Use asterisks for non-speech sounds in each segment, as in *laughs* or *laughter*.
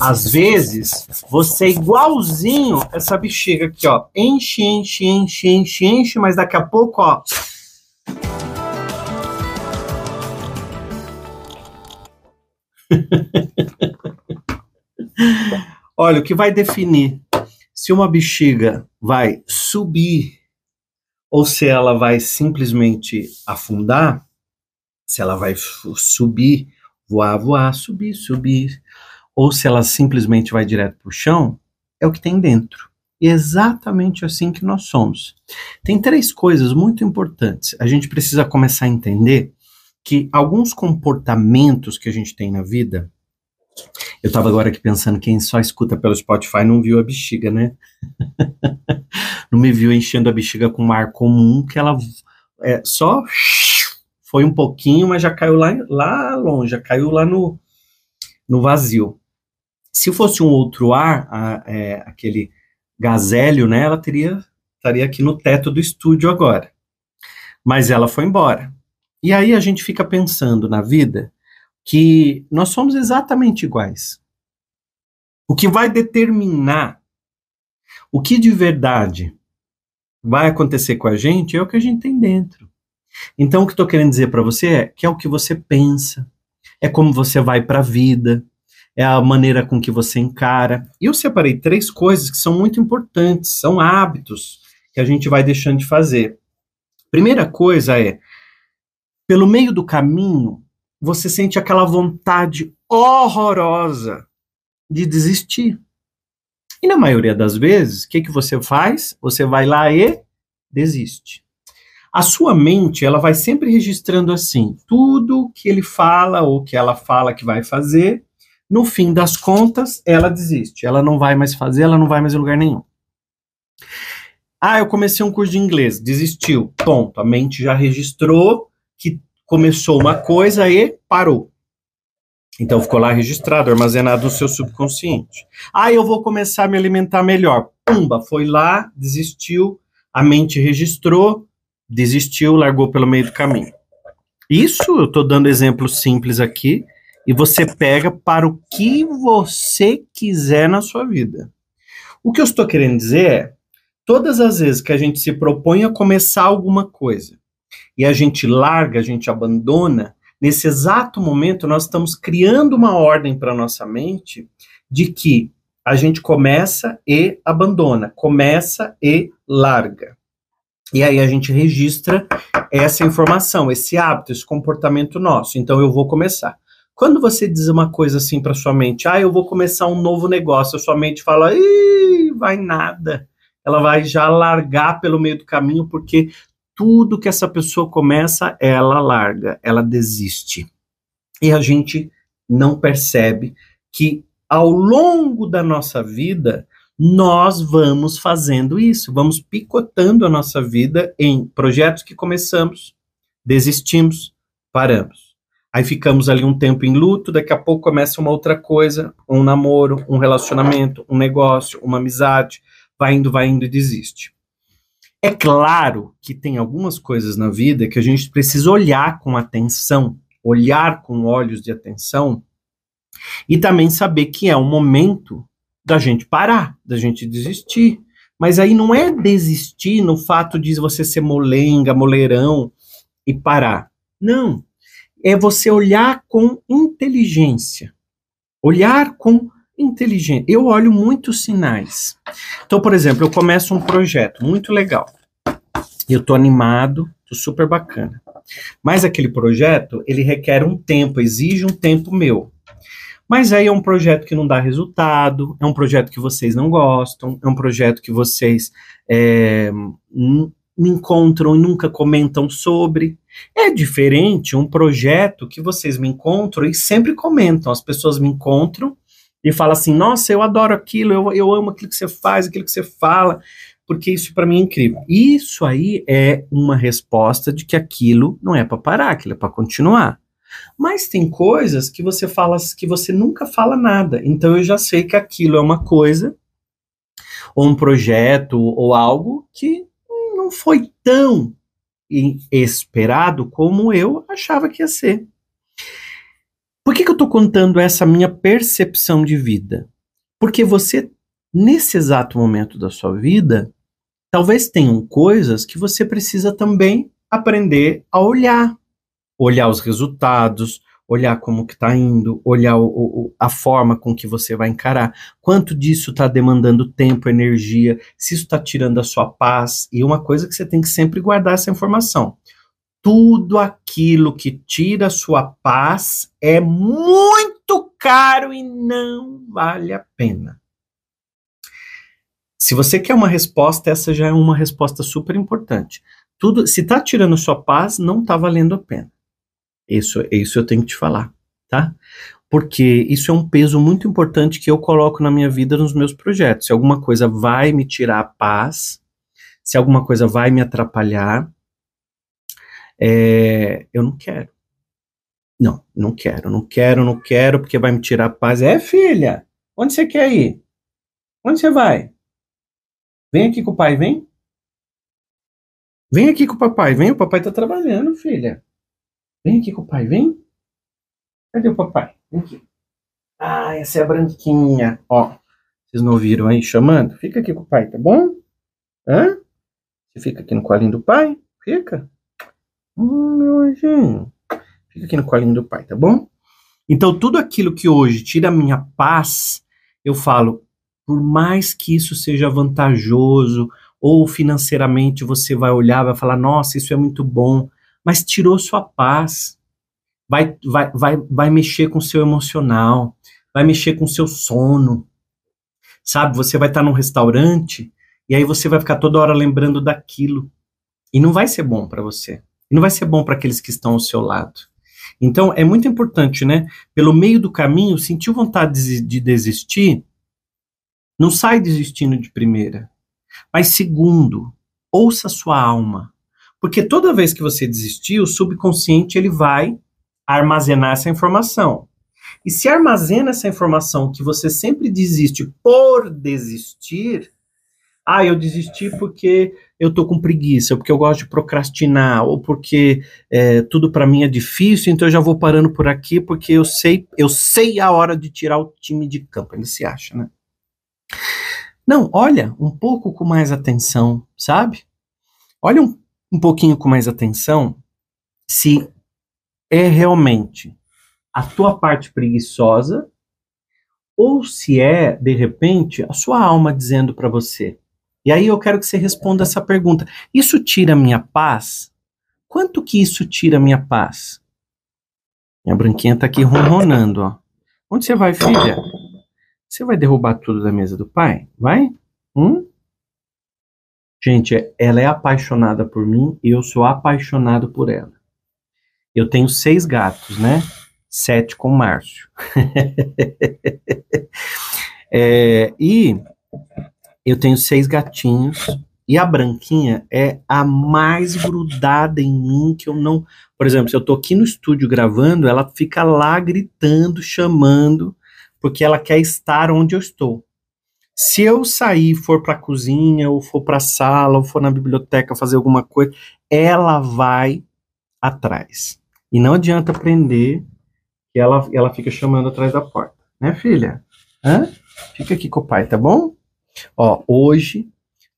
Às vezes, você é igualzinho essa bexiga aqui, ó. Enche, enche, enche, enche, enche, mas daqui a pouco, ó. *laughs* Olha, o que vai definir se uma bexiga vai subir ou se ela vai simplesmente afundar, se ela vai subir, voar, voar, subir, subir, ou se ela simplesmente vai direto para o chão, é o que tem dentro. E é exatamente assim que nós somos. Tem três coisas muito importantes. A gente precisa começar a entender que alguns comportamentos que a gente tem na vida. Eu estava agora aqui pensando, quem só escuta pelo Spotify não viu a bexiga, né? *laughs* não me viu enchendo a bexiga com um ar comum, que ela é, só foi um pouquinho, mas já caiu lá, lá longe, já caiu lá no, no vazio. Se fosse um outro ar, a, é, aquele gazélio, né, ela teria estaria aqui no teto do estúdio agora. Mas ela foi embora. E aí a gente fica pensando na vida que nós somos exatamente iguais. O que vai determinar o que de verdade vai acontecer com a gente é o que a gente tem dentro. Então, o que estou querendo dizer para você é que é o que você pensa, é como você vai para a vida, é a maneira com que você encara. E eu separei três coisas que são muito importantes, são hábitos que a gente vai deixando de fazer. Primeira coisa é, pelo meio do caminho, você sente aquela vontade horrorosa de desistir. E na maioria das vezes, o que, que você faz? Você vai lá e desiste. A sua mente, ela vai sempre registrando assim, tudo que ele fala ou que ela fala que vai fazer, no fim das contas, ela desiste. Ela não vai mais fazer, ela não vai mais em lugar nenhum. Ah, eu comecei um curso de inglês, desistiu. Ponto. A mente já registrou que começou uma coisa e parou. Então ficou lá registrado, armazenado no seu subconsciente. Ah, eu vou começar a me alimentar melhor. Pumba, foi lá, desistiu, a mente registrou, desistiu, largou pelo meio do caminho. Isso eu estou dando exemplos simples aqui, e você pega para o que você quiser na sua vida. O que eu estou querendo dizer é, todas as vezes que a gente se propõe a começar alguma coisa e a gente larga, a gente abandona, nesse exato momento nós estamos criando uma ordem para nossa mente de que a gente começa e abandona, começa e larga. E aí a gente registra essa informação, esse hábito, esse comportamento nosso. Então eu vou começar. Quando você diz uma coisa assim para sua mente, ah, eu vou começar um novo negócio, a sua mente fala, Ih, vai nada. Ela vai já largar pelo meio do caminho, porque tudo que essa pessoa começa, ela larga, ela desiste. E a gente não percebe que ao longo da nossa vida, nós vamos fazendo isso, vamos picotando a nossa vida em projetos que começamos, desistimos, paramos. Aí ficamos ali um tempo em luto, daqui a pouco começa uma outra coisa, um namoro, um relacionamento, um negócio, uma amizade, vai indo, vai indo e desiste. É claro que tem algumas coisas na vida que a gente precisa olhar com atenção, olhar com olhos de atenção e também saber que é um momento da gente parar, da gente desistir. Mas aí não é desistir no fato de você ser molenga, moleirão e parar. Não. É você olhar com inteligência. Olhar com inteligência. Eu olho muitos sinais. Então, por exemplo, eu começo um projeto muito legal. Eu tô animado, tô super bacana. Mas aquele projeto, ele requer um tempo, exige um tempo meu. Mas aí é um projeto que não dá resultado, é um projeto que vocês não gostam, é um projeto que vocês é, me encontram e nunca comentam sobre. É diferente um projeto que vocês me encontram e sempre comentam. As pessoas me encontram e falam assim: nossa, eu adoro aquilo, eu, eu amo aquilo que você faz, aquilo que você fala, porque isso para mim é incrível. Isso aí é uma resposta de que aquilo não é para parar, aquilo é para continuar. Mas tem coisas que você fala que você nunca fala nada. Então eu já sei que aquilo é uma coisa, ou um projeto, ou algo que não foi tão esperado como eu achava que ia ser. Por que, que eu estou contando essa minha percepção de vida? Porque você, nesse exato momento da sua vida, talvez tenham coisas que você precisa também aprender a olhar. Olhar os resultados, olhar como que está indo, olhar o, o, a forma com que você vai encarar, quanto disso está demandando tempo, energia, se isso está tirando a sua paz. E uma coisa que você tem que sempre guardar essa informação. Tudo aquilo que tira a sua paz é muito caro e não vale a pena. Se você quer uma resposta, essa já é uma resposta super importante. Tudo, se está tirando sua paz, não está valendo a pena. Isso, isso eu tenho que te falar, tá? Porque isso é um peso muito importante que eu coloco na minha vida, nos meus projetos. Se alguma coisa vai me tirar a paz, se alguma coisa vai me atrapalhar, é, eu não quero. Não, não quero, não quero, não quero, porque vai me tirar a paz. É, filha, onde você quer ir? Onde você vai? Vem aqui com o pai, vem. Vem aqui com o papai, vem, o papai tá trabalhando, filha. Vem aqui com o pai, vem. Cadê o papai? Vem aqui. Ah, essa é a branquinha. Ó, vocês não ouviram aí chamando? Fica aqui com o pai, tá bom? Hã? Você fica aqui no colinho do pai? Fica. Hum, meu anjinho. Fica aqui no colinho do pai, tá bom? Então, tudo aquilo que hoje tira a minha paz, eu falo, por mais que isso seja vantajoso, ou financeiramente você vai olhar, vai falar, nossa, isso é muito bom, mas tirou sua paz. Vai, vai, vai, vai mexer com o seu emocional, vai mexer com o seu sono. Sabe, você vai estar num restaurante e aí você vai ficar toda hora lembrando daquilo. E não vai ser bom para você. E não vai ser bom para aqueles que estão ao seu lado. Então, é muito importante, né? Pelo meio do caminho, sentiu vontade de desistir, não sai desistindo de primeira. Mas segundo, ouça sua alma. Porque toda vez que você desistir, o subconsciente ele vai armazenar essa informação. E se armazena essa informação que você sempre desiste por desistir, ah, eu desisti porque eu tô com preguiça, ou porque eu gosto de procrastinar, ou porque é, tudo para mim é difícil, então eu já vou parando por aqui porque eu sei, eu sei a hora de tirar o time de campo. Ele se acha, né? Não, olha um pouco com mais atenção, sabe? Olha um um pouquinho com mais atenção se é realmente a tua parte preguiçosa ou se é, de repente, a sua alma dizendo para você. E aí eu quero que você responda essa pergunta. Isso tira minha paz? Quanto que isso tira minha paz? Minha branquinha tá aqui ronronando, ó. Onde você vai, filha? Você vai derrubar tudo da mesa do pai? Vai? Hum? Gente, ela é apaixonada por mim e eu sou apaixonado por ela. Eu tenho seis gatos, né? Sete com Márcio. *laughs* é, e eu tenho seis gatinhos e a branquinha é a mais grudada em mim que eu não. Por exemplo, se eu tô aqui no estúdio gravando, ela fica lá gritando, chamando, porque ela quer estar onde eu estou. Se eu sair, for para a cozinha, ou for para a sala, ou for na biblioteca fazer alguma coisa, ela vai atrás. E não adianta prender que ela, ela fica chamando atrás da porta. Né, filha? Hã? Fica aqui com o pai, tá bom? Ó, hoje,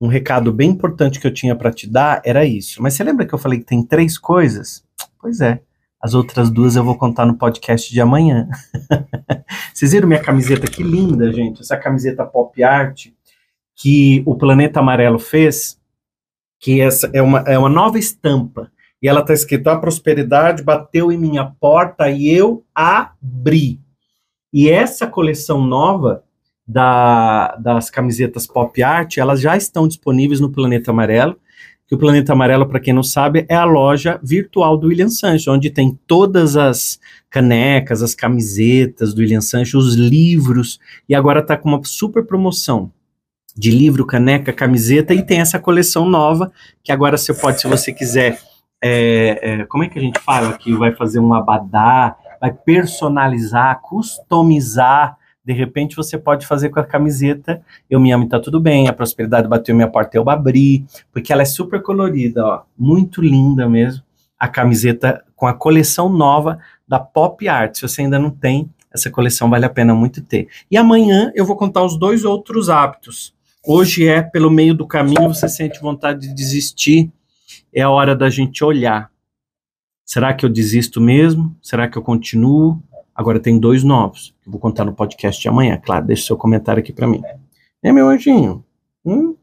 um recado bem importante que eu tinha para te dar era isso. Mas você lembra que eu falei que tem três coisas? Pois é. As outras duas eu vou contar no podcast de amanhã. *laughs* Vocês viram minha camiseta? Que linda, gente. Essa camiseta pop art que o Planeta Amarelo fez, que essa é uma, é uma nova estampa. E ela está escrito: A prosperidade bateu em minha porta e eu abri. E essa coleção nova da, das camisetas pop art, elas já estão disponíveis no Planeta Amarelo que o Planeta Amarelo, para quem não sabe, é a loja virtual do William Sancho, onde tem todas as canecas, as camisetas do William Sancho, os livros, e agora está com uma super promoção de livro, caneca, camiseta, e tem essa coleção nova, que agora você pode, se você quiser, é, é, como é que a gente fala aqui, vai fazer um abadá, vai personalizar, customizar de repente você pode fazer com a camiseta Eu me amo e tá tudo bem, a prosperidade bateu minha porta, eu abri, porque ela é super colorida, ó, muito linda mesmo. A camiseta com a coleção nova da Pop Art. Se você ainda não tem, essa coleção vale a pena muito ter. E amanhã eu vou contar os dois outros hábitos. Hoje é pelo meio do caminho, você sente vontade de desistir, é a hora da gente olhar. Será que eu desisto mesmo? Será que eu continuo? Agora tem dois novos, eu vou contar no podcast de amanhã. Claro, deixe seu comentário aqui para mim. É, meu anjinho? Hum?